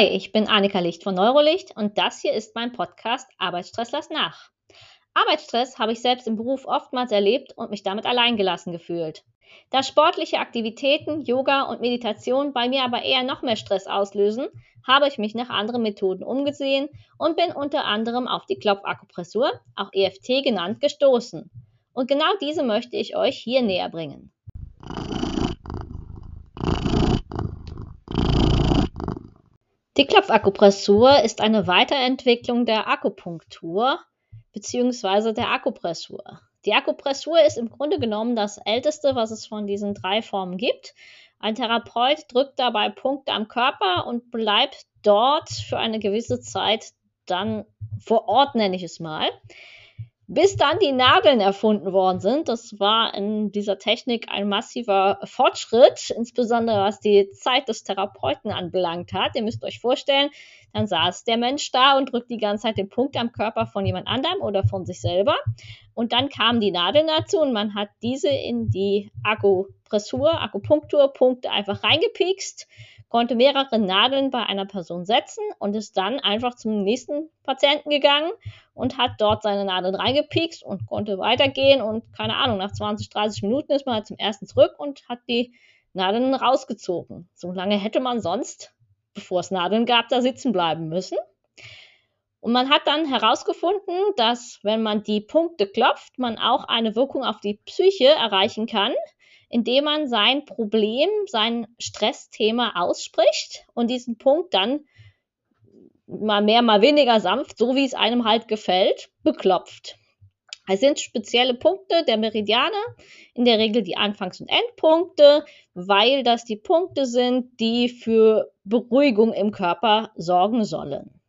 Hi, ich bin Annika Licht von Neurolicht und das hier ist mein Podcast Arbeitsstress lass nach. Arbeitsstress habe ich selbst im Beruf oftmals erlebt und mich damit alleingelassen gefühlt. Da sportliche Aktivitäten, Yoga und Meditation bei mir aber eher noch mehr Stress auslösen, habe ich mich nach anderen Methoden umgesehen und bin unter anderem auf die Klopfakupressur, auch EFT genannt, gestoßen. Und genau diese möchte ich euch hier näher bringen. Die Klopfakupressur ist eine Weiterentwicklung der Akupunktur bzw. der Akupressur. Die Akupressur ist im Grunde genommen das älteste, was es von diesen drei Formen gibt. Ein Therapeut drückt dabei Punkte am Körper und bleibt dort für eine gewisse Zeit dann vor Ort, nenne ich es mal bis dann die Nadeln erfunden worden sind. Das war in dieser Technik ein massiver Fortschritt, insbesondere was die Zeit des Therapeuten anbelangt hat. Ihr müsst euch vorstellen, dann saß der Mensch da und drückt die ganze Zeit den Punkt am Körper von jemand anderem oder von sich selber. Und dann kamen die Nadeln dazu und man hat diese in die Akupressur, Akupunkturpunkte einfach reingepiekst konnte mehrere Nadeln bei einer Person setzen und ist dann einfach zum nächsten Patienten gegangen und hat dort seine Nadeln reingepiekst und konnte weitergehen und keine Ahnung, nach 20, 30 Minuten ist man halt zum ersten zurück und hat die Nadeln rausgezogen. So lange hätte man sonst, bevor es Nadeln gab, da sitzen bleiben müssen. Und man hat dann herausgefunden, dass wenn man die Punkte klopft, man auch eine Wirkung auf die Psyche erreichen kann, indem man sein Problem, sein Stressthema ausspricht und diesen Punkt dann mal mehr, mal weniger sanft, so wie es einem halt gefällt, beklopft. Es sind spezielle Punkte der Meridiane, in der Regel die Anfangs- und Endpunkte, weil das die Punkte sind, die für Beruhigung im Körper sorgen sollen.